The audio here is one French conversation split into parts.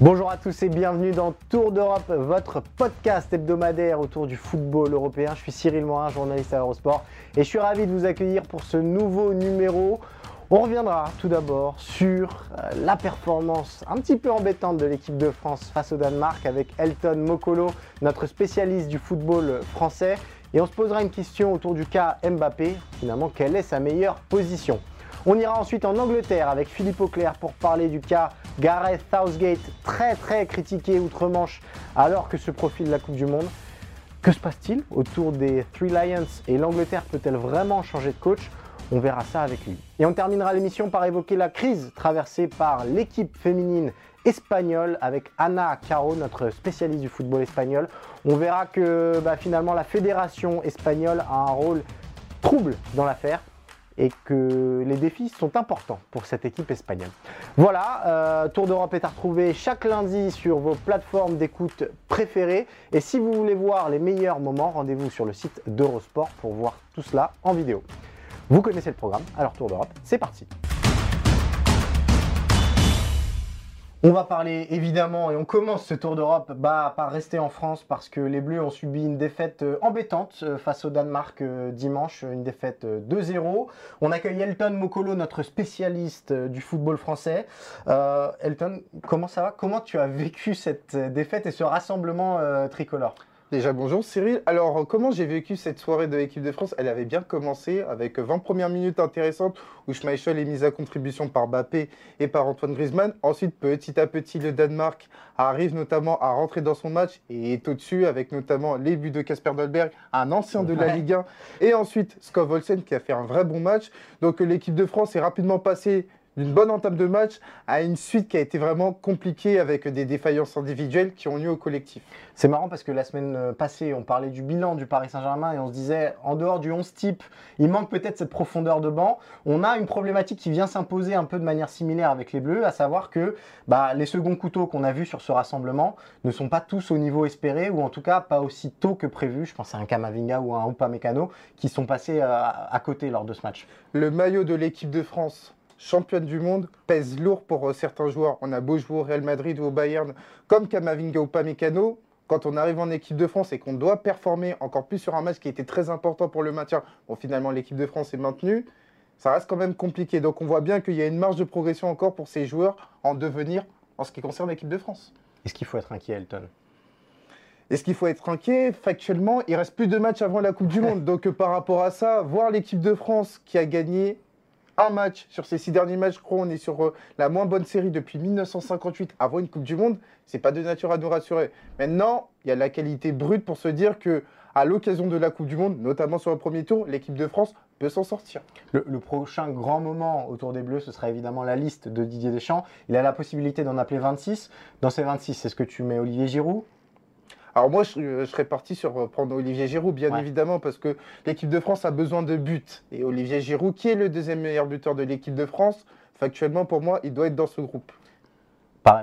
Bonjour à tous et bienvenue dans Tour d'Europe, votre podcast hebdomadaire autour du football européen. Je suis Cyril Morin, journaliste à Eurosport, et je suis ravi de vous accueillir pour ce nouveau numéro. On reviendra tout d'abord sur euh, la performance un petit peu embêtante de l'équipe de France face au Danemark avec Elton Mokolo, notre spécialiste du football français. Et on se posera une question autour du cas Mbappé. Finalement, quelle est sa meilleure position? On ira ensuite en Angleterre avec Philippe Auclair pour parler du cas Gareth Southgate, très très critiqué outre-Manche alors que se profile la Coupe du Monde. Que se passe-t-il autour des Three Lions et l'Angleterre peut-elle vraiment changer de coach? On verra ça avec lui. Et on terminera l'émission par évoquer la crise traversée par l'équipe féminine espagnole avec Ana Caro, notre spécialiste du football espagnol. On verra que bah, finalement la fédération espagnole a un rôle trouble dans l'affaire et que les défis sont importants pour cette équipe espagnole. Voilà, euh, Tour d'Europe est à retrouver chaque lundi sur vos plateformes d'écoute préférées. Et si vous voulez voir les meilleurs moments, rendez-vous sur le site d'Eurosport pour voir tout cela en vidéo. Vous connaissez le programme, alors Tour d'Europe, c'est parti. On va parler évidemment, et on commence ce tour d'Europe bah, par rester en France parce que les Bleus ont subi une défaite euh, embêtante euh, face au Danemark euh, dimanche, une défaite 2-0. On accueille Elton Mokolo, notre spécialiste du football français. Elton, comment ça va? Comment tu as vécu cette défaite et ce rassemblement tricolore? Déjà bonjour Cyril. Alors comment j'ai vécu cette soirée de l'équipe de France? Elle avait bien commencé avec 20 premières minutes intéressantes où Schmeichel est mis à contribution par Bappé et par Antoine Griezmann. Ensuite petit à petit le Danemark arrive notamment à rentrer dans son match et est au-dessus avec notamment les buts de Casper Dolberg, un ancien de la Ligue 1 et ensuite Skov Olsen qui a fait un vrai bon match. Donc l'équipe de France est rapidement passée d'une bonne entame de match à une suite qui a été vraiment compliquée avec des défaillances individuelles qui ont lieu au collectif. C'est marrant parce que la semaine euh, passée, on parlait du bilan du Paris Saint-Germain et on se disait, en dehors du 11 type, il manque peut-être cette profondeur de banc. On a une problématique qui vient s'imposer un peu de manière similaire avec les Bleus, à savoir que bah, les seconds couteaux qu'on a vus sur ce rassemblement ne sont pas tous au niveau espéré ou en tout cas pas aussi tôt que prévu. Je pense à un Kamavinga ou un Upamecano qui sont passés euh, à côté lors de ce match. Le maillot de l'équipe de France championne du monde, pèse lourd pour euh, certains joueurs. On a beau jouer au Real Madrid ou au Bayern, comme Kamavinga ou Pamecano. Quand on arrive en équipe de France et qu'on doit performer encore plus sur un match qui était très important pour le maintien, bon, finalement l'équipe de France est maintenue, ça reste quand même compliqué. Donc on voit bien qu'il y a une marge de progression encore pour ces joueurs en devenir en ce qui concerne l'équipe de France. Est-ce qu'il faut être inquiet, Elton? Est-ce qu'il faut être inquiet? Factuellement, il reste plus de matchs avant la Coupe du Monde. Donc euh, par rapport à ça, voir l'équipe de France qui a gagné un match sur ces six derniers matchs. Crois on est sur euh, la moins bonne série depuis 1958 avant une Coupe du Monde. C'est pas de nature à nous rassurer. Maintenant, il y a la qualité brute pour se dire que à l'occasion de la Coupe du Monde, notamment sur le premier tour, l'équipe de France peut s'en sortir. Le, prochain grand moment autour des Bleus, ce sera évidemment la liste de Didier Deschamps. Il a la possibilité d'en appeler 26. Dans ces 26, est-ce que tu mets Olivier Giroud? Alors moi, je, serais parti sur euh, prendre Olivier Giroud, bien évidemment, parce que l'équipe de France a besoin de buts. Et Olivier Giroud, qui est le deuxième meilleur buteur de l'équipe de France, factuellement pour moi, il doit être dans ce groupe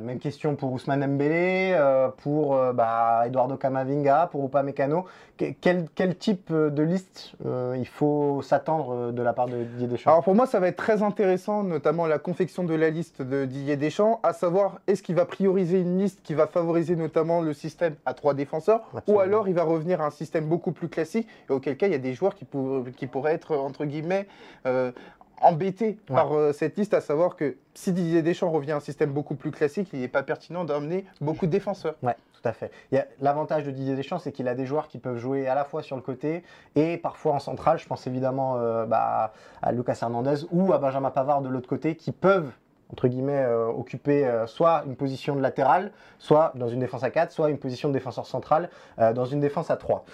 même question pour Ousmane Mbélé, euh, pour euh, bah, Eduardo Camavinga, pour Upamecano. Quel, quel type euh, de liste il faut s'attendre de la part de Didier Deschamps? Alors pour moi, ça va être très intéressant, notamment la confection de la liste de Didier Deschamps, à savoir est-ce qu'il va prioriser une liste qui va favoriser notamment le système à trois défenseurs, ou alors il va revenir à un système beaucoup plus classique, et auquel cas il y a des joueurs qui, qui pourraient être entre guillemets embêté par euh, cette liste, à savoir que si Didier Deschamps revient à un système beaucoup plus classique, il n'est pas pertinent d'emmener beaucoup de défenseurs. Ouais, tout à fait. L'avantage de Didier Deschamps, c'est qu'il a des joueurs qui peuvent jouer à la fois sur le côté et parfois en centrale. Je pense évidemment euh, bah, à Lucas Hernandez ou à Benjamin Pavard de l'autre côté, qui peuvent entre guillemets, euh, occuper euh, soit une position de latéral, soit dans une défense à 4, soit une position de défenseur central euh, dans une défense à 3.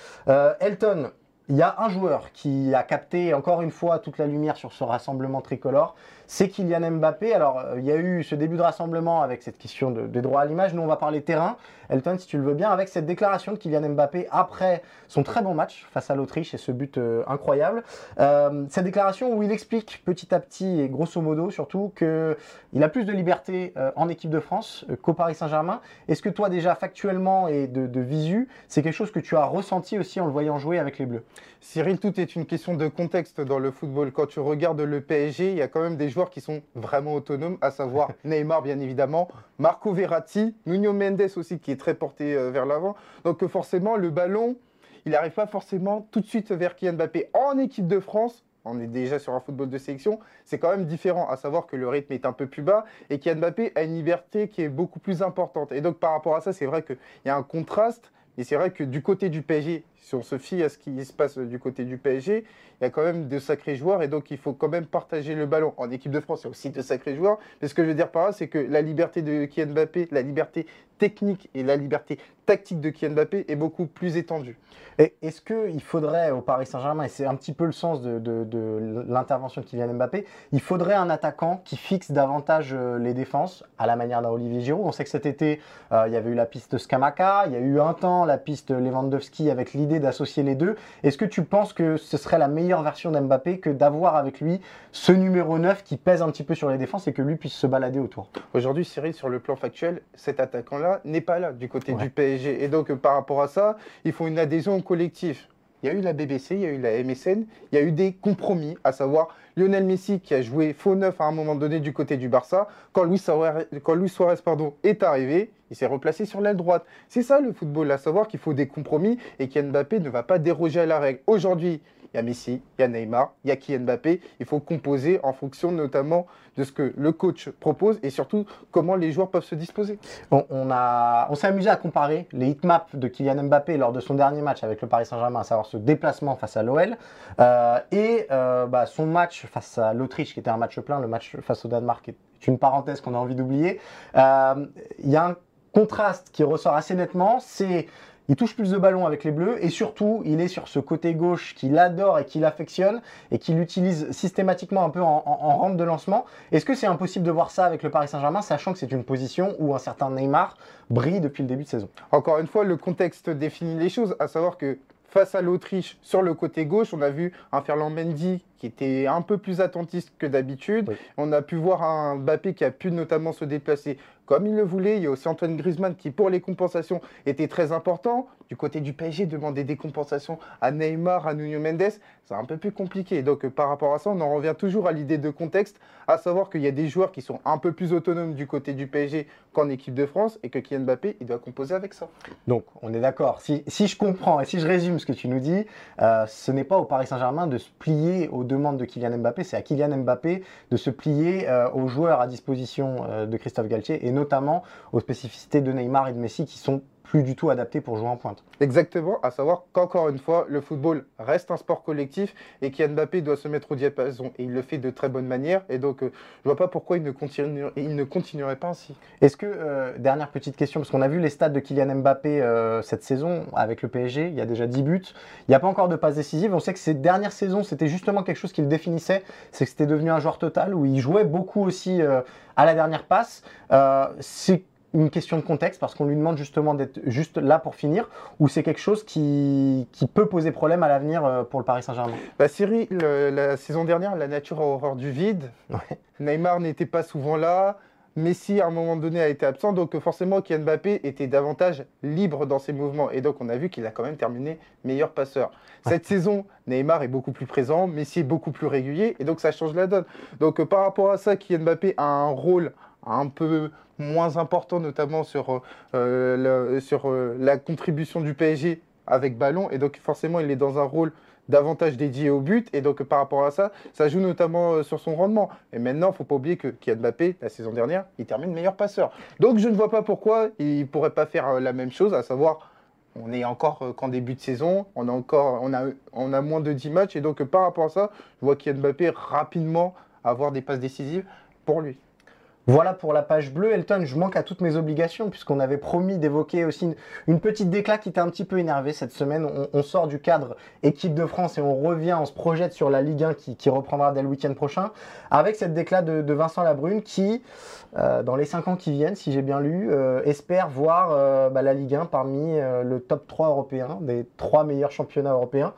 Elton, il y a un joueur qui a capté encore une fois toute la lumière sur ce rassemblement tricolore, c'est Kylian Mbappé. Alors, euh, il y a eu ce début de rassemblement avec cette question de, des droits à l'image. Nous, on va parler terrain. Elton, si tu le veux bien, avec cette déclaration de Kylian Mbappé après son très bon match face à l'Autriche et ce but euh, incroyable. Euh, cette déclaration où il explique petit à petit et grosso modo surtout qu'il a plus de liberté en équipe de France qu'au Paris Saint-Germain. Est-ce que toi, déjà factuellement et de visu, c'est quelque chose que tu as ressenti aussi en le voyant jouer avec les Bleus? Cyril, tout est une question de contexte dans le football. Quand tu regardes le PSG, il y a quand même des joueurs qui sont vraiment autonomes, à savoir Neymar, bien évidemment, Marco Verratti, Nuno Mendes aussi, qui est très porté euh, vers l'avant. Donc forcément, le ballon, il n'arrive pas forcément tout de suite vers Kylian Mbappé. En équipe de France, on est déjà sur un football de sélection, c'est quand même différent, à savoir que le rythme est un peu plus bas et Kylian Mbappé a une liberté qui est beaucoup plus importante. Et donc par rapport à ça, c'est vrai qu'il y a un contraste, et c'est vrai que du côté du PSG, si on se fie à ce qui se passe du côté du PSG, il y a quand même de sacrés joueurs et donc il faut quand même partager le ballon. En équipe de France, il y a aussi de sacrés joueurs. Mais ce que je veux dire par là, c'est que la liberté de Kylian Mbappé, la liberté technique et la liberté tactique de Kylian Mbappé est beaucoup plus étendue. Est-ce qu'il faudrait au Paris Saint-Germain, et c'est un petit peu le sens de, l'intervention de Kylian Mbappé, il faudrait un attaquant qui fixe davantage euh, les défenses à la manière d'un Olivier Giroud. On sait que cet été, euh, il y avait eu la piste Skamaka, il y a eu un temps la piste Lewandowski avec l'idée d'associer les deux. Est-ce que tu penses que ce serait la meilleure version d'Mbappé que d'avoir avec lui ce numéro 9 qui pèse un petit peu sur les défenses et que lui puisse se balader autour? Aujourd'hui, Cyril, sur le plan factuel, cet attaquant-là n'est pas là du côté du PSG. Et donc, par rapport à ça, il faut une adhésion au collectif. Il y a eu la BBC, il y a eu la MSN, il y a eu des compromis, à savoir Lionel Messi qui a joué faux neuf à un moment donné du côté du Barça. Quand Luis Suarez, quand pardon, est arrivé, il s'est replacé sur l'aile droite. C'est ça le football, à savoir qu'il faut des compromis et qu'Mbappé Mbappé ne va pas déroger à la règle. Aujourd'hui, il y a Messi, il y a Neymar, il y a Kylian Mbappé. Il faut composer en fonction notamment de ce que le coach propose et surtout comment les joueurs peuvent se disposer. on, on s'est amusé à comparer les hitmaps de Kylian Mbappé lors de son dernier match avec le Paris Saint-Germain, à savoir ce déplacement face à l'OL, euh, et euh, bah, son match face à l'Autriche, qui était un match plein, le match face au Danemark est une parenthèse qu'on a envie d'oublier. Euh, il y a un contraste qui ressort assez nettement, c'est il touche plus de ballons avec les Bleus et surtout, il est sur ce côté gauche qu'il adore et qu'il affectionne et qu'il utilise systématiquement un peu en, en, rampe de lancement. Est-ce que c'est impossible de voir ça avec le Paris Saint-Germain, sachant que c'est une position où un certain Neymar brille depuis le début de saison? Encore une fois, le contexte définit les choses, à savoir que face à l'Autriche, sur le côté gauche, on a vu un Ferland Mendy qui était un peu plus attentiste que d'habitude. On a pu voir un Mbappé qui a pu notamment se déplacer comme il le voulait. Il y a aussi Antoine Griezmann qui, pour les compensations, était très important. Du côté du PSG, demander des compensations à Neymar, à Nuno Mendes, c'est un peu plus compliqué. Donc, par rapport à ça, on en revient toujours à l'idée de contexte, à savoir qu'il y a des joueurs qui sont un peu plus autonomes du côté du PSG qu'en équipe de France et que Kylian Mbappé, il doit composer avec ça. Donc, on est d'accord. Si, je comprends et si je résume ce que tu nous dis, euh, ce n'est pas au Paris Saint-Germain de se plier aux demande de Kylian Mbappé, c'est à Kylian Mbappé de se plier euh, aux joueurs à disposition euh, de Christophe Galtier et notamment aux spécificités de Neymar et de Messi qui sont plus du tout adapté pour jouer en pointe. Exactement, à savoir qu'encore une fois, le football reste un sport collectif et qu'Yann Mbappé doit se mettre au diapason. Et il le fait de très bonne manière. Et donc, euh, je vois pas pourquoi il ne, continuerait, il ne continuerait pas ainsi. Est-ce que, euh, dernière petite question, parce qu'on a vu les stats de Kylian Mbappé euh, cette saison avec le PSG, il y a déjà 10 buts. Il n'y a pas encore de passe décisive. On sait que ces dernières saisons, c'était justement quelque chose qui le définissait. C'est que c'était devenu un joueur total où il jouait beaucoup aussi à la dernière passe. c'est une question de contexte parce qu'on lui demande justement d'être juste là pour finir ou c'est quelque chose qui, qui, peut poser problème à l'avenir euh, pour le Paris Saint-Germain? Bah Cyril, la saison dernière, la nature a horreur du vide. Neymar n'était pas souvent là. Messi, à un moment donné, a été absent. Donc, forcément, Kylian Mbappé était davantage libre dans ses mouvements. Et donc, on a vu qu'il a quand même terminé meilleur passeur. Cette saison, Neymar est beaucoup plus présent. Messi est beaucoup plus régulier. Et donc, ça change la donne. Donc, euh, par rapport à ça, Kylian Mbappé a un rôle un peu moins important, notamment sur, euh, sur euh, la contribution du PSG avec ballon. Et donc, forcément, il est dans un rôle davantage dédié au but. Et donc, par rapport à ça, ça joue notamment euh, sur son rendement. Et maintenant, il ne faut pas oublier que Kylian Mbappé, la saison dernière, il termine meilleur passeur. Donc, je ne vois pas pourquoi il ne pourrait pas faire la même chose, à savoir. On est encore qu'en début de saison, on a encore, on a, on a moins de 10 matchs et donc par rapport à ça, je vois Kylian Mbappé rapidement avoir des passes décisives pour lui. Voilà pour la page bleue. Elton, je manque à toutes mes obligations puisqu'on avait promis d'évoquer aussi une, petite déclat qui était un petit peu énervée cette semaine. On, sort du cadre équipe de France et on revient, on se projette sur la Ligue 1 qui, reprendra dès le week-end prochain avec cette déclat de, Vincent Labrune qui, euh, dans les 5 ans qui viennent, si j'ai bien lu, euh, espère voir euh, bah, la Ligue 1 parmi le top 3 européen, des 3 meilleurs championnats européens.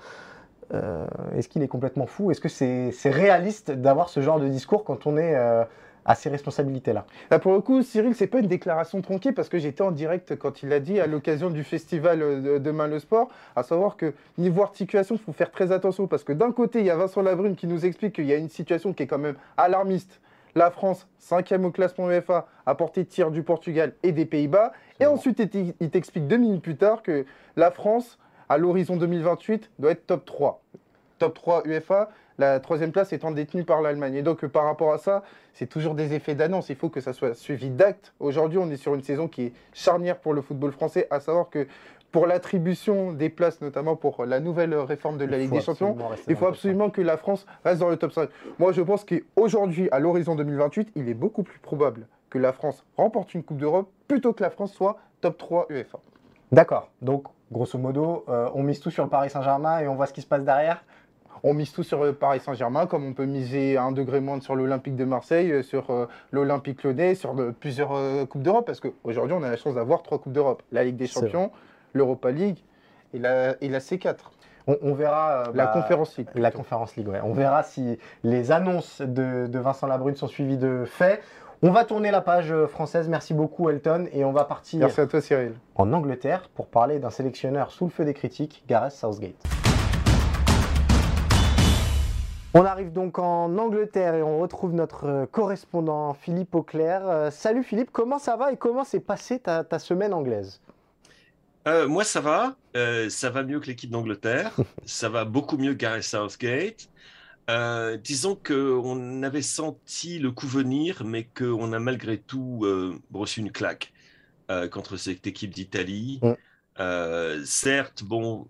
Est-ce qu'il est complètement fou? Est-ce que c'est réaliste d'avoir ce genre de discours quand on est à ces responsabilités-là. Bah, pour le coup, Cyril, c'est pas une déclaration tronquée parce que j'étais en direct quand il a dit à l'occasion du festival de Demain le Sport, à savoir que niveau articulation, il faut faire très attention parce que d'un côté, il y a Vincent Labrune qui nous explique qu'il y a une situation qui est quand même alarmiste. La France, cinquième au classement UEFA, à portée de tir du Portugal et des Pays-Bas. Et ensuite, il t'explique deux minutes plus tard que la France, à l'horizon 2028, doit être top 3. Top 3 UEFA, la troisième place étant détenue par l'Allemagne. Et donc, euh, par rapport à ça, c'est toujours des effets d'annonce. Il faut que ça soit suivi d'actes. Aujourd'hui, on est sur une saison qui est charnière pour le football français, à savoir que pour l'attribution des places, notamment pour la nouvelle réforme de la Ligue des Champions, il faut absolument que la France reste dans le top 5. Moi, je pense qu'aujourd'hui, à l'horizon 2028, il est beaucoup plus probable que la France remporte une Coupe d'Europe plutôt que la France soit top 3 UEFA. D'accord. Donc, grosso modo, euh, on mise tout sur le Paris Saint-Germain et on voit ce qui se passe derrière on mise tout sur le Paris Saint-Germain, comme on peut miser un degré moins sur l'Olympique de Marseille, euh, sur euh, l'Olympique Lyonnais, sur plusieurs euh, Coupes d'Europe, parce qu'aujourd'hui, on a la chance d'avoir trois Coupes d'Europe. La Ligue des Champions, l'Europa League et la, C4. On, verra la bah, conférence League. La conférence League, ouais. On verra si les annonces de, Vincent Labrune sont suivies de faits. On va tourner la page française. Merci beaucoup, Elton. Et on va partir. Merci à toi, Cyril. En Angleterre pour parler d'un sélectionneur sous le feu des critiques, Gareth Southgate. On arrive donc en Angleterre et on retrouve notre euh, correspondant Philippe Auclair. Euh, salut Philippe, comment ça va et comment s'est passée ta, semaine anglaise? Euh, Moi ça va, ça va mieux que l'équipe d'Angleterre, ça va beaucoup mieux que Gareth Southgate. disons qu'on avait senti le coup venir, mais qu'on a malgré tout reçu une claque contre cette équipe d'Italie. Mm. certes, bon,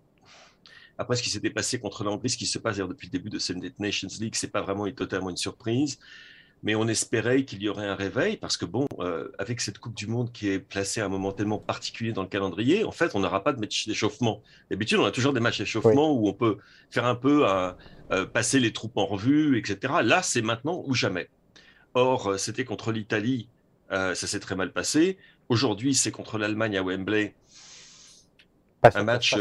après, ce qui s'était passé contre l'Angleterre, ce qui se passe depuis le début de cette Nations League, c'est pas vraiment totalement une surprise. Mais on espérait qu'il y aurait un réveil parce que, bon, euh, avec cette Coupe du Monde qui est placée à un moment tellement particulier dans le calendrier, en fait, on n'aura pas de match d'échauffement. D'habitude, on a toujours des matchs d'échauffement où on peut faire un peu à, euh, passer les troupes en revue, etc. Là, c'est maintenant ou jamais. Or, euh, c'était contre l'Italie, ça s'est très mal passé. Aujourd'hui, c'est contre l'Allemagne à Wembley. un match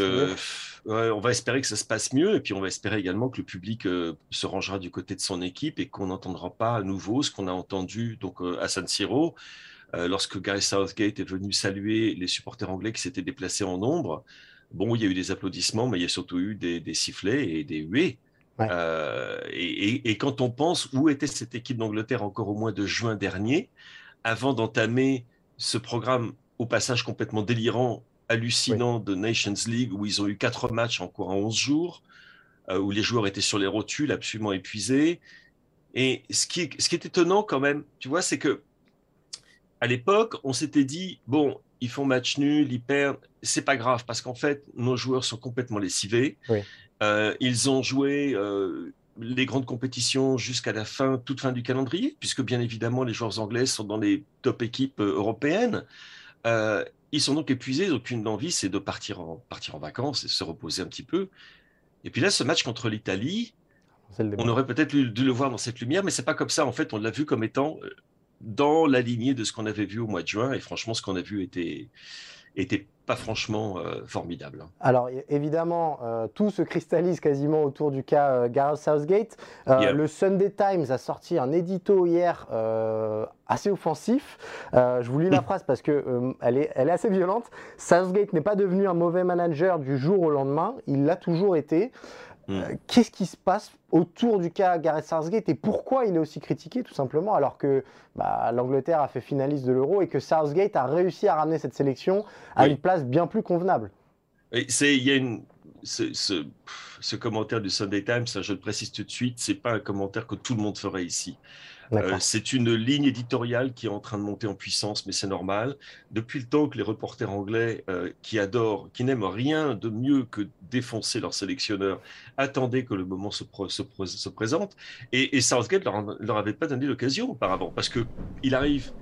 on va espérer que ça se passe mieux et puis on va espérer également que le public euh, se rangera du côté de son équipe et qu'on n'entendra pas à nouveau ce qu'on a entendu donc euh, à San Siro euh, lorsque Gary Southgate est venu saluer les supporters anglais qui s'étaient déplacés en nombre. Bon, il y a eu des applaudissements, mais il y a surtout eu des, sifflets et des huées. Et, et, quand on pense où était cette équipe d'Angleterre encore au mois de juin dernier, avant d'entamer ce programme au passage complètement délirant hallucinant de Nations League où ils ont eu quatre matchs en quoi en 11 jours, euh, où les joueurs étaient sur les rotules, absolument épuisés. Et ce qui, est, ce qui est étonnant quand même, tu vois, c'est que à l'époque, on s'était dit, bon, ils font match nul, ils perdent, c'est pas grave, parce qu'en fait, nos joueurs sont complètement lessivés. Euh, ils ont joué euh, les grandes compétitions jusqu'à la fin, toute fin du calendrier, puisque bien évidemment, les joueurs anglais sont dans les top équipes européennes. Ils sont donc épuisés, donc une envie, c'est de partir en, partir en vacances et se reposer un petit peu. Et puis là, ce match contre l'Italie, on aurait peut-être dû le voir dans cette lumière, mais c'est pas comme ça. En fait, on l'a vu comme étant euh, dans la lignée de ce qu'on avait vu au mois de juin. Et franchement, ce qu'on a vu était, était pas franchement euh, formidable. Alors évidemment, euh, tout se cristallise quasiment autour du cas euh, Gareth Southgate. Le Sunday Times a sorti un édito hier assez offensif. je vous lis la phrase parce que elle, est, elle est assez violente. Southgate n'est pas devenu un mauvais manager du jour au lendemain, il l'a toujours été. Mm. Euh, qu'est-ce qui se passe autour du cas Gareth Southgate et pourquoi il est aussi critiqué tout simplement alors que bah, l'Angleterre a fait finaliste de l'Euro et que Southgate a réussi à ramener cette sélection à une place bien plus convenable? C'est il y a une ce, commentaire du Sunday Times, je le précise tout de suite, c'est pas un commentaire que tout le monde ferait ici. Euh, c'est une ligne éditoriale qui est en train de monter en puissance, mais c'est normal. Depuis le temps que les reporters anglais euh, qui adorent, qui n'aiment rien de mieux que défoncer leur sélectionneur, attendaient que le moment se, se, présente. Et, Southgate leur, leur avait pas donné l'occasion auparavant, parce que il arrive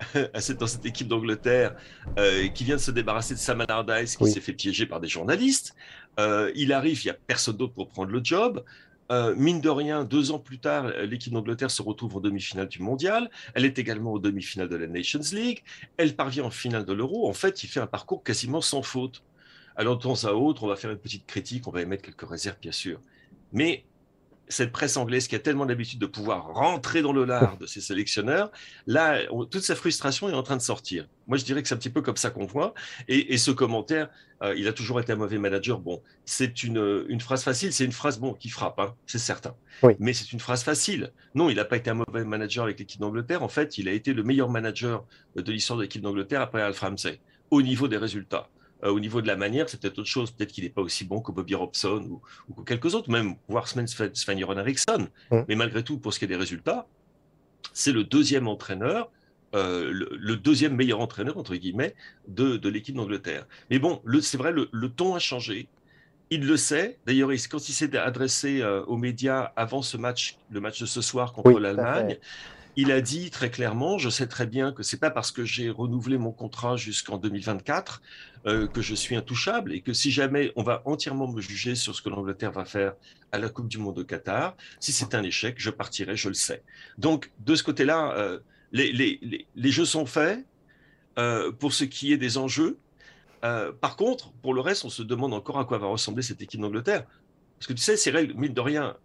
dans cette équipe d'Angleterre euh, qui vient de se débarrasser de Sam Allardyce qui s'est fait piéger par des journalistes. il arrive, il n'y a personne d'autre pour prendre le job. Euh, mine de rien, deux ans plus tard, l'équipe d'Angleterre se retrouve en demi-finale du mondial. Elle est également aux demi-finales de la Nations League. Elle parvient en finale de l'Euro. En fait, il fait un parcours quasiment sans faute. Alors, de temps à autre, on va faire une petite critique, on va émettre quelques réserves, bien sûr. Mais cette presse anglaise qui a tellement l'habitude de pouvoir rentrer dans le lard de ses sélectionneurs, là, toute sa frustration est en train de sortir. Moi, je dirais que c'est un petit peu comme ça qu'on voit. Et, ce commentaire, euh, il a toujours été un mauvais manager. Bon, c'est une, une, phrase facile, c'est une phrase bon qui frappe, hein, c'est certain. Mais c'est une phrase facile. Non, il n'a pas été un mauvais manager avec l'équipe d'Angleterre. En fait, il a été le meilleur manager de l'histoire de l'équipe d'Angleterre après Alf Ramsey, au niveau des résultats. Euh, au niveau de la manière, c'est peut-être autre chose. Peut-être qu'il n'est pas aussi bon que Bobby Robson ou, ou quelques autres, même voire Sven-Göran Eriksson. Mm. Mais malgré tout, pour ce qui est des résultats, c'est le deuxième entraîneur, euh, le, deuxième meilleur entraîneur, entre guillemets, de, de l'équipe d'Angleterre. Mais bon, c'est vrai, le, le, ton a changé. Il le sait. D'ailleurs, quand il s'est adressé euh, aux médias avant ce match, le match de ce soir contre l'Allemagne, il a dit très clairement, je sais très bien que c'est pas parce que j'ai renouvelé mon contrat jusqu'en 2024 euh, que je suis intouchable et que si jamais on va entièrement me juger sur ce que l'Angleterre va faire à la Coupe du Monde au Qatar, si c'est un échec, je partirai, je le sais. Donc de ce côté-là, euh, les, les, les, jeux sont faits euh, pour ce qui est des enjeux. par contre, pour le reste, on se demande encore à quoi va ressembler cette équipe d'Angleterre. Parce que tu sais, règles, mine de rien,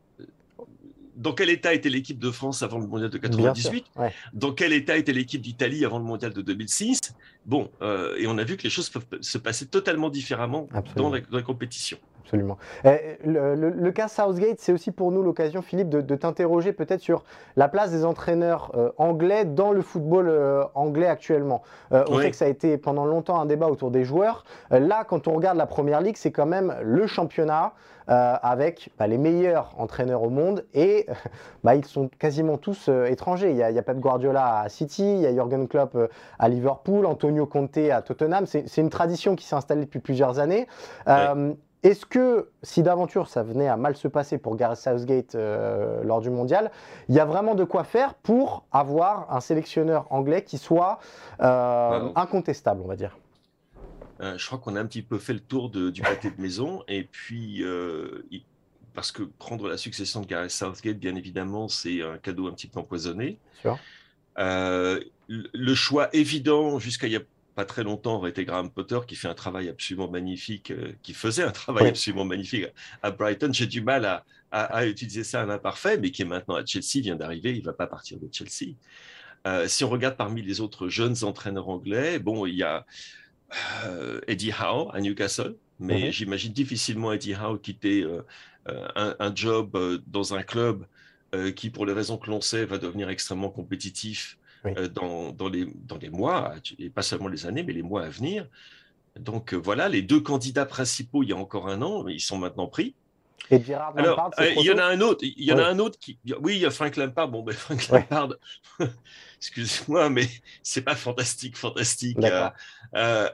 dans quel état était l'équipe de France avant le mondial de 98 Dans quel état était l'équipe d'Italie avant le mondial de 2006 Bon, euh, et on a vu que les choses peuvent se passer totalement différemment dans la, compétition. Absolument. Eh, le, cas Southgate, c'est aussi pour nous l'occasion, Philippe, de, t'interroger peut-être sur la place des entraîneurs euh, anglais dans le football euh, anglais actuellement. on sait que ça a été pendant longtemps un débat autour des joueurs. là, quand on regarde la Première Ligue, c'est quand même le championnat euh, avec bah, les meilleurs entraîneurs au monde et bah, ils sont quasiment tous euh, étrangers. Il y, a, il y, a, Pep Guardiola à City, il y a Jürgen Klopp euh, à Liverpool, Antonio Conte à Tottenham. C'est une tradition qui s'est installée depuis plusieurs années. Est-ce que si d'aventure ça venait à mal se passer pour Gareth Southgate lors du mondial, il y a vraiment de quoi faire pour avoir un sélectionneur anglais qui soit incontestable, on va dire? Euh, je crois qu'on a un petit peu fait le tour du pâté de maison. Et puis, euh, parce que prendre la succession de Gareth Southgate, bien évidemment, c'est un cadeau un petit peu empoisonné. Euh, le choix évident, jusqu'à il n'y a pas très longtemps, aurait été Graham Potter, qui fait un travail absolument magnifique, qui faisait un travail absolument magnifique à Brighton. J'ai du mal à, à, utiliser ça à l'imparfait, mais qui est maintenant à Chelsea, vient d'arriver, il ne va pas partir de Chelsea. si on regarde parmi les autres jeunes entraîneurs anglais, bon, il y a euh, Eddie Howe à Newcastle, mais mhm. j'imagine difficilement Eddie Howe quitter euh, euh, un, job dans un club qui, pour les raisons que l'on sait, va devenir extrêmement compétitif dans, dans, les, dans les mois, et pas seulement les années, mais les mois à venir. Donc voilà, les deux candidats principaux il y a encore un an, ils sont maintenant pris. Et Gérard Alors, il y en a un autre. Il y en a un autre qui. Oui, il y a Frank Lampard. Bon, ben Frank Lampard. Excuse-moi, mais c'est pas fantastique, fantastique à,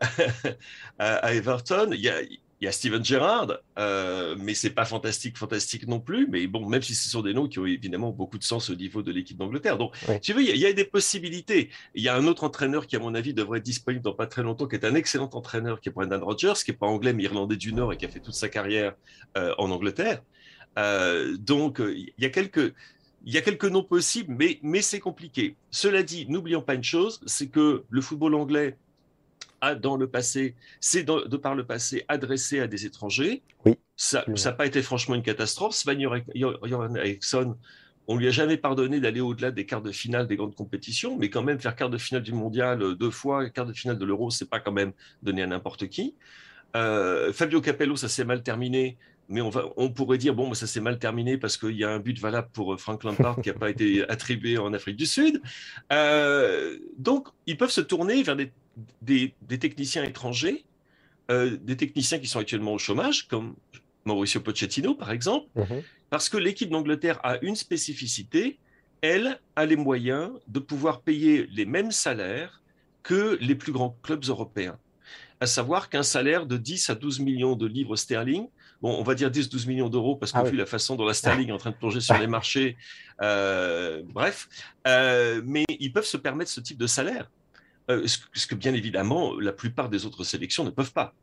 Everton. Il y a, il y a Steven Gerrard, euh, mais c'est pas fantastique, fantastique non plus. Mais bon, même si ce sont des noms qui ont évidemment beaucoup de sens au niveau de l'équipe d'Angleterre. Donc, tu veux, il y, a, des possibilités. Il y a un autre entraîneur qui, à mon avis, devrait être disponible dans pas très longtemps, qui est un excellent entraîneur, qui est Brendan Rodgers, qui est pas anglais mais irlandais du Nord et qui a fait toute sa carrière euh, en Angleterre. Euh, donc, il y a quelques il y a quelques noms possibles, mais, mais c'est compliqué. Cela dit, n'oublions pas une chose, c'est que le football anglais a dans le passé, c'est de par le passé adressé à des étrangers. Oui. Ça n'a pas été franchement une catastrophe. Sven Eriksson, on lui a jamais pardonné d'aller au-delà des quarts de finale des grandes compétitions, mais quand même faire quart de finale du mondial euh, deux fois, quart de finale de l'euro, c'est pas quand même donné à n'importe qui. Euh, Fabio Capello, ça s'est mal terminé, mais on, va, on pourrait dire bon, ça s'est mal terminé parce qu'il y a un but valable pour euh, Frank Lampard qui n'a pas été attribué en Afrique du Sud. donc, ils peuvent se tourner vers des des, techniciens étrangers, euh, des techniciens qui sont actuellement au chômage, comme Mauricio Pochettino par exemple, mhm. parce que l'équipe d'Angleterre a une spécificité, elle a les moyens de pouvoir payer les mêmes salaires que les plus grands clubs européens. À savoir qu'un salaire de 10 à 12 millions de livres sterling, bon, on va dire 10-12 millions d'euros parce que Ah vu oui. la façon dont la sterling est en train de plonger sur les marchés, euh, bref, euh, mais ils peuvent se permettre ce type de salaire, euh, ce, ce que bien évidemment la plupart des autres sélections ne peuvent pas.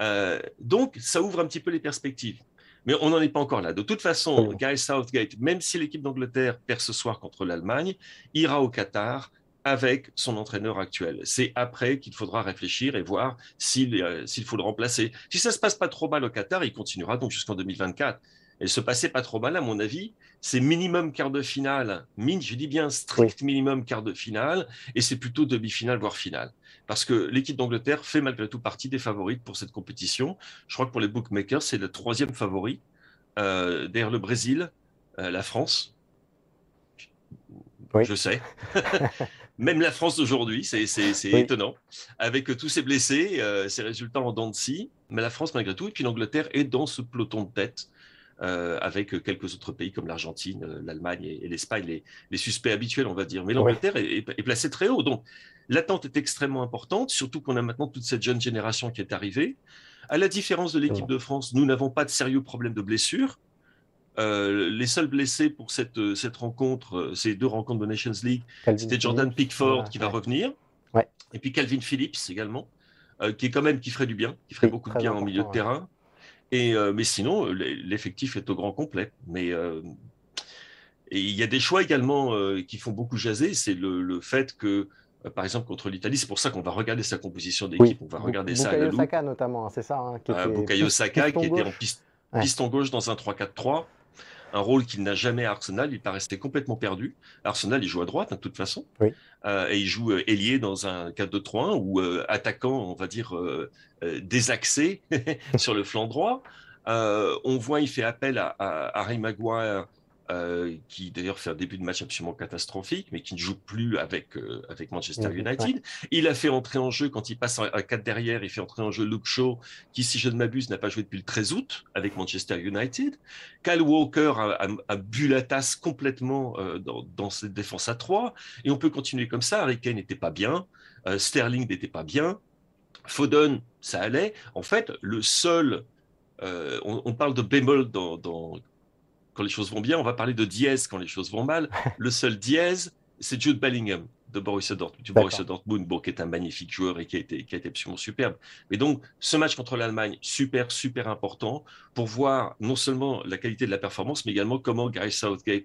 Euh, donc, ça ouvre un petit peu les perspectives. Mais on n'en est pas encore là. De toute façon. Guy Southgate, même si l'équipe d'Angleterre perd ce soir contre l'Allemagne, ira au Qatar avec son entraîneur actuel. C'est après qu'il faudra réfléchir et voir s'il euh, s'il faut le remplacer. Si ça se passe pas trop mal au Qatar, il continuera donc jusqu'en 2024. Et se passait pas trop mal, à mon avis, c'est minimum quart de finale, mine, je dis bien strict minimum quart de finale, et c'est plutôt demi-finale, voire finale. Parce que l'équipe d'Angleterre fait malgré tout partie des favorites pour cette compétition. Je crois que pour les bookmakers, c'est le troisième favori, euh, derrière le Brésil, euh, la France. Oui. Je sais. Même la France d'aujourd'hui, c'est c'est- c'est Oui. étonnant. Avec tous ces blessés, euh, ces résultats en dents de scie, mais la France malgré tout, et puis l'Angleterre est dans ce peloton de tête. Euh, avec quelques autres pays comme l'Argentine, euh, l'Allemagne et, et l'Espagne, les, les suspects habituels, on va dire. Mais l'Angleterre est, est- est placée très haut. Donc, l'attente est extrêmement importante, surtout qu'on a maintenant toute cette jeune génération qui est arrivée. À la différence de l'équipe de France, nous n'avons pas de sérieux problèmes de blessures. Euh, les seuls blessés pour cette, cette rencontre, ces deux rencontres de Nations League, c'était Jordan Phillips. Pickford qui va ouais. revenir. Ouais. Et puis Calvin Phillips également, euh, qui est quand même qui ferait du bien, qui ferait Oui, beaucoup de bien en milieu de terrain. Et euh, mais sinon, euh, l'e- l'effectif est au grand complet. Mais euh, et il y a des choix également euh, qui font beaucoup jaser. C'est le, le fait que, par exemple, contre l'Italie, c'est pour ça qu'on va regarder sa composition d'équipe. Oui. On va regarder ça à la Bukayo. Saka notamment, hein, c'est ça. hein, qui était Bukayo Saka qui était en piste- Ouais. piston gauche dans un 3-4-3, un rôle qu'il n'a jamais à Arsenal. Il paraissait complètement perdu. Arsenal, il joue à droite, hein, de toute façon. Oui. Euh, et il joue euh, ailier dans un 4-2-3-1 ou euh, attaquant, on va dire, désaxé sur le flanc droit. On voit, il fait appel à, à Harry Maguire, euh, qui d'ailleurs fait un début de match absolument catastrophique, mais qui ne joue plus avec, euh, avec Manchester United. Il a fait entrer en jeu, quand il passe à 4 derrière, il fait entrer en jeu Luke Shaw, qui, si je ne m'abuse, n'a pas joué depuis le 13 août avec Manchester United. Kyle Walker a, a- a bu la tasse complètement euh, dans, dans cette défense à 3. Et on peut continuer comme ça. Harry Kane n'était pas bien. Sterling n'était pas bien. Foden, ça allait. En fait, le seul. on, on parle de bémol dans, dans- quand les choses vont bien. On va parler de dièse quand les choses vont mal. Le seul dièse, c'est Jude Bellingham de Borussia Dortmund, du. Borussia Dortmund, bon, qui est un magnifique joueur et qui a été, qui a été absolument superbe. Mais donc, ce match contre l'Allemagne, super, super important pour voir non seulement la qualité de la performance, mais également comment Gary Southgate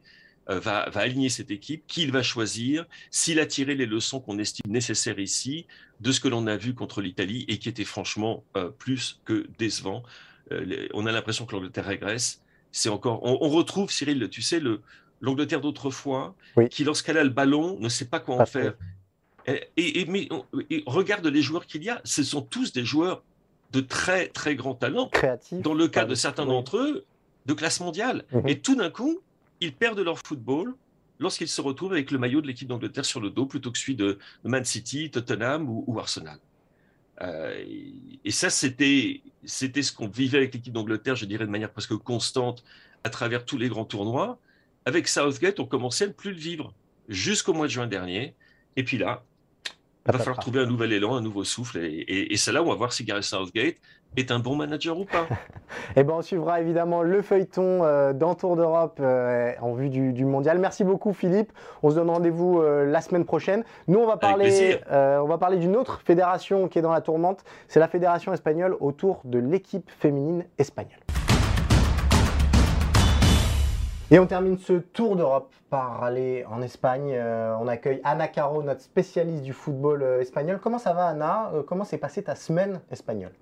euh, va, va aligner cette équipe, qui il va choisir, s'il a tiré les leçons qu'on estime nécessaires ici de ce que l'on a vu contre l'Italie et qui était franchement euh, plus que décevant. Euh, les- on a l'impression que l'Angleterre régresse. C'est encore, on, on retrouve, Cyril, tu sais, le, l'Angleterre d'autrefois, Oui. qui lorsqu'elle a le ballon ne sait pas quoi en faire. Et, et- et- mais on- et regarde les joueurs qu'il y a, ce sont tous des joueurs de très très grand talent. Dans le cas de certains oui. d'entre eux, de classe mondiale. Mhm. Et tout d'un coup, ils perdent leur football lorsqu'ils se retrouvent avec le maillot de l'équipe d'Angleterre sur le dos plutôt que celui de, de Man City, Tottenham ou, ou Arsenal. Euh, et, ça, c'était ce qu'on vivait avec l'équipe d'Angleterre, je dirais de manière presque constante à travers tous les grands tournois. Avec Southgate, on commençait à ne plus le vivre jusqu'au mois de juin dernier. Et puis là, il va falloir trouver un nouvel élan, un nouveau souffle. Et, et- et c'est là où on va voir si Gareth Southgate est un bon manager ou pas. Eh ben, on suivra évidemment le feuilleton euh, dans Tour d'Europe euh, en vue du, du mondial. Merci beaucoup Philippe. On se donne rendez-vous euh, la semaine prochaine. Nous, on va parler, euh, on va parler d'une autre fédération qui est dans la tourmente. C'est la fédération espagnole autour de l'équipe féminine espagnole. Et on termine ce tour d'Europe par aller en Espagne. Euh, on accueille Anna Caro, notre spécialiste du football euh, espagnol. Comment ça va Anna? Euh, Comment s'est passée ta semaine espagnole?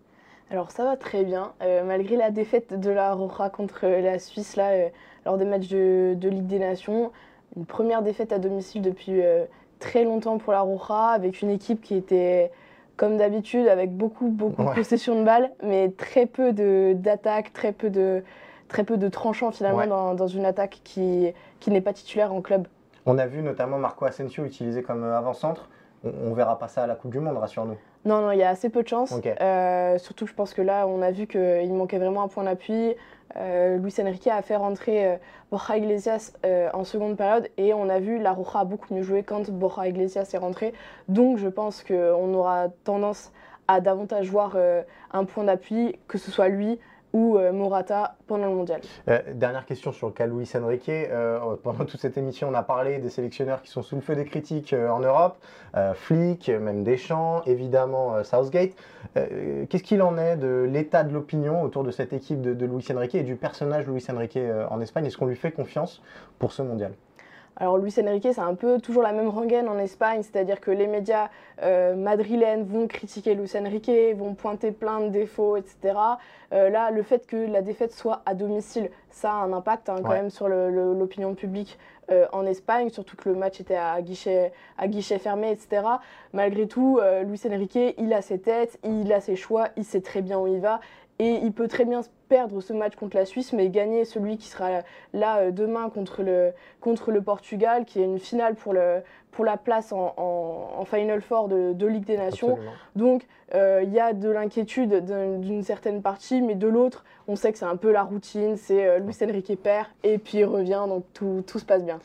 Alors ça va très bien, malgré la défaite de la Roja contre la Suisse là, lors des matchs de, de Ligue des Nations. Une première défaite à domicile depuis très longtemps pour la Roja, avec une équipe qui était comme d'habitude, avec beaucoup, beaucoup Ouais. de possession de balles, mais très peu de- d'attaques, très peu de, très peu de tranchants finalement Ouais. dans, dans une attaque qui, qui n'est pas titulaire en club. On a vu notamment Marco Asensio utilisé comme euh, avant-centre. On, on verra pas ça à la Coupe du Monde, rassure-nous. Non, non, il y a assez peu de chance. Ok. Euh, surtout, je pense que là, on a vu qu'il manquait vraiment un point d'appui. Euh, Luis Enrique a fait rentrer euh, Borja Iglesias en seconde période et on a vu la Roja a beaucoup mieux joué quand Borja Iglesias est rentré. Donc, je pense qu'on aura tendance à davantage voir un point d'appui, que ce soit lui ou euh, Morata pendant le mondial. Euh, dernière question sur le cas Luis Enrique. Euh, pendant toute cette émission, on a parlé des sélectionneurs qui sont sous le feu des critiques en Europe. Flick, même Deschamps, évidemment Southgate. Qu'est-ce qu'il en est de l'état de l'opinion autour de cette équipe de, de Luis Enrique et du personnage Luis Enrique en Espagne? Est-ce qu'on lui fait confiance pour ce mondial? Alors Luis Enrique, c'est un peu toujours la même rengaine en Espagne, c'est-à-dire que les médias euh, madrilènes vont critiquer Luis Enrique, vont pointer plein de défauts, etc. Euh, là, le fait que la défaite soit à domicile, ça a un impact hein, quand Ouais. même sur l'opinion publique euh, en Espagne, surtout que le match était à guichet, à guichet fermé, etc. Malgré tout, Luis Enrique, il a ses têtes, il a ses choix, il sait très bien où il va. Et il peut très bien perdre ce match contre la Suisse, mais gagner celui qui sera là euh, demain contre le, contre le Portugal, qui est une finale pour, le, pour la place en, en- en Final Four de, de Ligue des Nations. Absolument. Donc euh, il y a de l'inquiétude d'un- d'une certaine partie, mais de l'autre, on sait que c'est un peu la routine, c'est euh, Luis Enrique perd, et puis il revient, donc tout, tout se passe bien.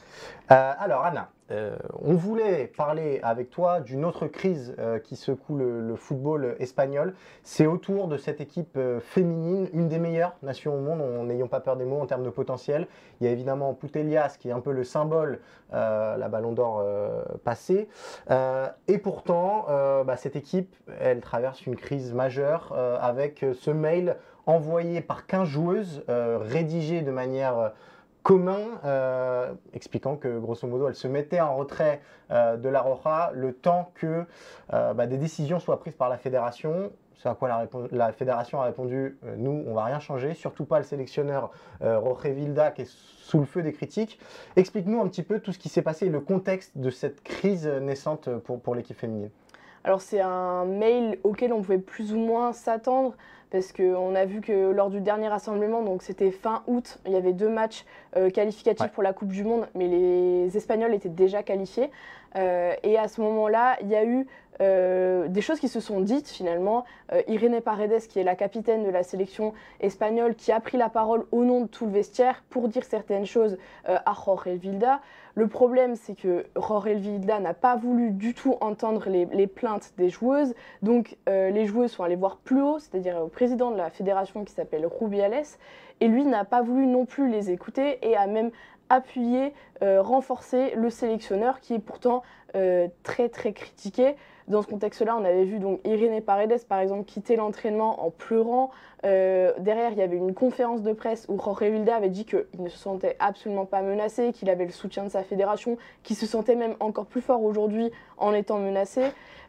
Euh, alors Anna, euh, on voulait parler avec toi d'une autre crise euh, qui secoue le, football espagnol. C'est autour de cette équipe euh, féminine, une des meilleures nations au monde, en n'ayons pas peur des mots en termes de potentiel. Il y a évidemment Putellas qui est un peu le symbole, la Ballon d'Or passée. Et pourtant, bah, cette équipe, elle traverse une crise majeure avec ce mail envoyé par 15 joueuses, rédigé de manière commun, euh, expliquant que grosso modo elle se mettait en retrait euh, de la Roja le temps que euh, bah, des décisions soient prises par la fédération. C'est à quoi la, fédération a répondu nous on va rien changer, surtout pas le sélectionneur Jorge Vilda qui est sous le feu des critiques. Explique-nous un petit peu tout ce qui s'est passé et le contexte de cette crise naissante pour l'équipe féminine. Alors c'est un mail auquel on pouvait plus ou moins s'attendre parce qu'on a vu que lors du dernier rassemblement, donc c'était fin août, il y avait deux matchs euh, qualificatifs Ouais. pour la Coupe du Monde, mais les Espagnols étaient déjà qualifiés. Euh, et à ce moment-là, il y a eu euh, des choses qui se sont dites finalement. Euh, Irene Paredes, qui est la capitaine de la sélection espagnole, qui a pris la parole au nom de tout le vestiaire pour dire certaines choses euh, à Jorge Vilda. Le problème, c'est que Jorge Vilda n'a pas voulu du tout entendre les, les plaintes des joueuses. Donc, euh, les joueuses sont allées voir plus haut, c'est-à-dire au président de la fédération qui s'appelle Rubiales. Et lui n'a pas voulu non plus les écouter et a même appuyé, renforcé le sélectionneur qui est pourtant très très critiqué. Dans ce contexte-là, on avait vu donc Irene Paredes, par exemple, quitter l'entraînement en pleurant. Euh, derrière, il y avait une conférence de presse où Jorge Vilda avait dit qu'il ne se sentait absolument pas menacé, qu'il avait le soutien de sa fédération, qu'il se sentait même encore plus fort aujourd'hui en étant menacé.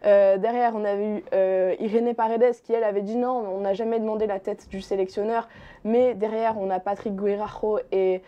Euh, derrière, on avait eu euh, Irene Paredes qui, elle, avait dit non, on n'a jamais demandé la tête du sélectionneur. Mais derrière, on a Patrick Guirajo et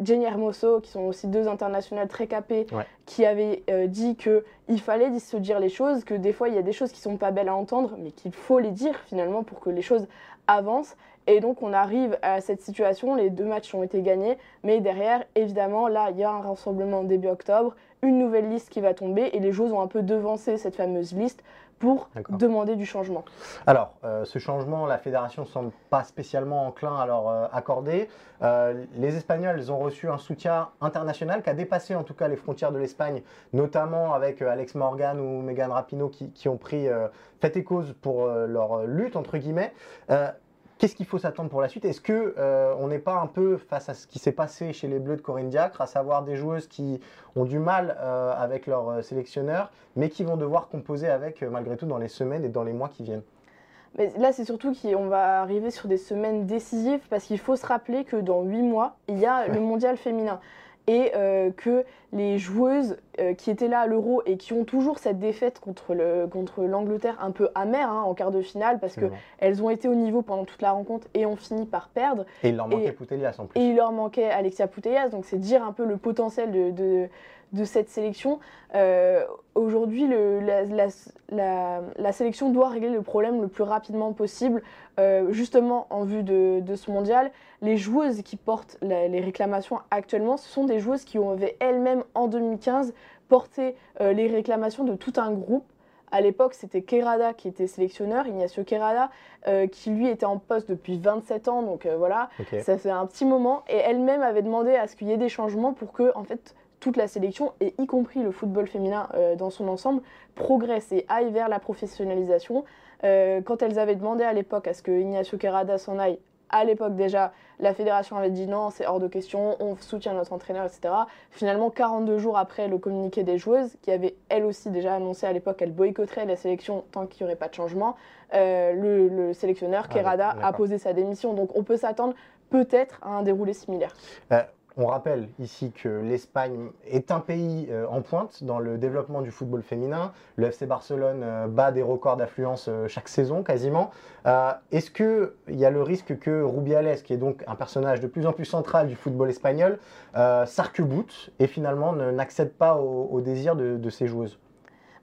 Jenny Hermoso, qui sont aussi deux internationales très capées, Ouais. qui avaient dit qu'il fallait se dire les choses, que des fois, il y a des choses qui sont pas belles à entendre, mais qu'il faut les dire finalement pour que les choses avancent. Et donc, on arrive à cette situation, les deux matchs ont été gagnés, mais derrière, évidemment, là, il y a un rassemblement début octobre, une nouvelle liste qui va tomber, et les joueurs ont un peu devancé cette fameuse liste pour demander du changement. Alors, euh, ce changement, la fédération ne semble pas spécialement enclin à leur euh, accorder. Euh, les Espagnols, ils ont reçu un soutien international qui a dépassé en tout cas les frontières de l'Espagne, notamment avec Alex Morgan ou Megan Rapinoe qui, qui ont pris fait et cause pour leur lutte, entre guillemets. Qu'est-ce qu'il faut s'attendre pour la suite? Est-ce que euh, on n'est pas un peu face à ce qui s'est passé chez les Bleus de Corinne Diacre, à savoir des joueuses qui ont du mal euh, avec leur euh, sélectionneur, mais qui vont devoir composer avec malgré tout dans les semaines et dans les mois qui viennent? Mais là, c'est surtout qu'on va arriver sur des semaines décisives parce qu'il faut se rappeler que dans 8 mois, il y a le mondial féminin. Et euh, que les joueuses euh, qui étaient là à l'Euro et qui ont toujours cette défaite contre le- contre l'Angleterre un peu amère hein, en quart de finale parce qu'elles ont été au niveau pendant toute la rencontre et ont fini par perdre. Et il leur manquait Et- Putellas en plus. Et il leur manquait Alexia Putellas, donc c'est dire un peu le potentiel de, de, de cette sélection. Euh, Aujourd'hui, la, la- la- la sélection doit régler le problème le plus rapidement possible, euh, justement en vue de, de ce mondial. Les joueuses qui portent les réclamations actuellement, ce sont des joueuses qui avaient elles-mêmes en 2015 porté euh, les réclamations de tout un groupe À l'époque, c'était Kerada qui était sélectionneur, Ignacio Kerada, euh, qui lui était en poste depuis 27 ans, donc euh, voilà, ça fait un petit moment. Et elle-même avait demandé à ce qu'il y ait des changements pour que, en fait, toute la sélection, et y compris le football féminin euh, dans son ensemble, progresse et aille vers la professionnalisation. Euh, quand elles avaient demandé à l'époque à ce que Ignacio Kerada s'en aille, à l'époque déjà, la fédération avait dit non, c'est hors de question, on soutient notre entraîneur, etc. Finalement, 42 jours après le communiqué des joueuses, qui avait elle aussi déjà annoncé à l'époque qu'elle boycotterait la sélection tant qu'il n'y aurait pas de changement, euh, le, le sélectionneur Ah Kerada oui, a posé sa démission. Donc on peut s'attendre peut-être à un déroulé similaire. Euh, on rappelle ici que l'Espagne est un pays euh, en pointe dans le développement du football féminin. Le FC Barcelone euh, bat des records d'affluence euh, chaque saison quasiment. Est-ce qu'il y a le risque que Rubiales, qui est donc un personnage de plus en plus central du football espagnol, s'arc-boute et finalement n'accède pas au, au désir de, de ses joueuses?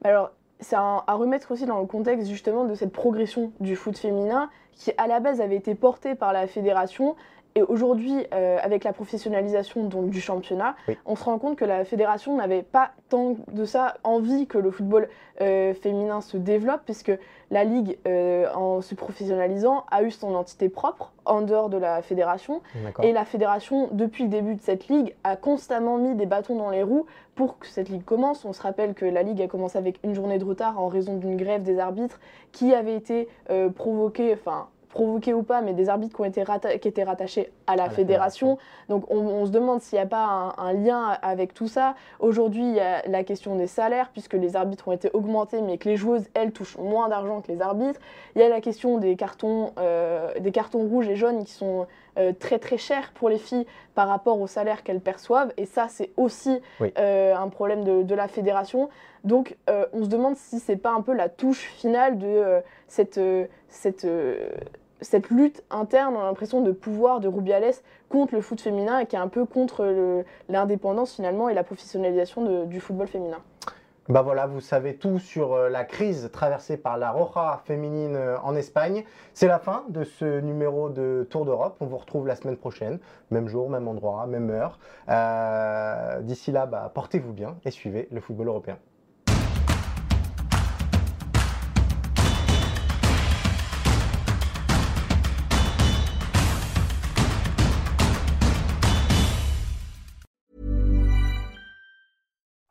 Alors, c'est à remettre aussi dans le contexte justement de cette progression du foot féminin qui à la base avait été portée par la fédération et aujourd'hui euh, avec la professionnalisation donc, du championnat, Oui. on se rend compte que la fédération n'avait pas tant de ça envie que le football euh, féminin se développe puisque la ligue euh, en se professionnalisant a eu son entité propre en dehors de la fédération et la fédération, depuis le début de cette ligue, a constamment mis des bâtons dans les roues pour que cette ligue commence. On se rappelle que la ligue a commencé avec une journée de retard en raison d'une grève des arbitres qui avait été provoquée, enfin provoquée ou pas, mais des arbitres qui, ont été qui étaient rattachés à la, fédération. Donc on, on se demande s'il n'y a pas un, un lien avec tout ça. Aujourd'hui, il y a la question des salaires, puisque les arbitres ont été augmentés, mais que les joueuses, elles, touchent moins d'argent que les arbitres. Il y a la question des cartons, euh, des cartons rouges et jaunes qui sont euh, très très chers pour les filles par rapport au salaire qu'elles perçoivent. Et ça, c'est aussi Oui. euh, un problème de, de la fédération. Donc, on se demande si c'est pas un peu la touche finale de cette, cette, cette lutte interne, on a l'impression de pouvoir de Rubiales contre le foot féminin et qui est un peu contre l'indépendance finalement et la professionnalisation du football féminin. Bah voilà, vous savez tout sur euh, la crise traversée par la Roja féminine euh, en Espagne. C'est la fin de ce numéro de Tour d'Europe. On vous retrouve la semaine prochaine, même jour, même endroit, même heure. Euh, D'ici là, bah, portez-vous bien et suivez le football européen.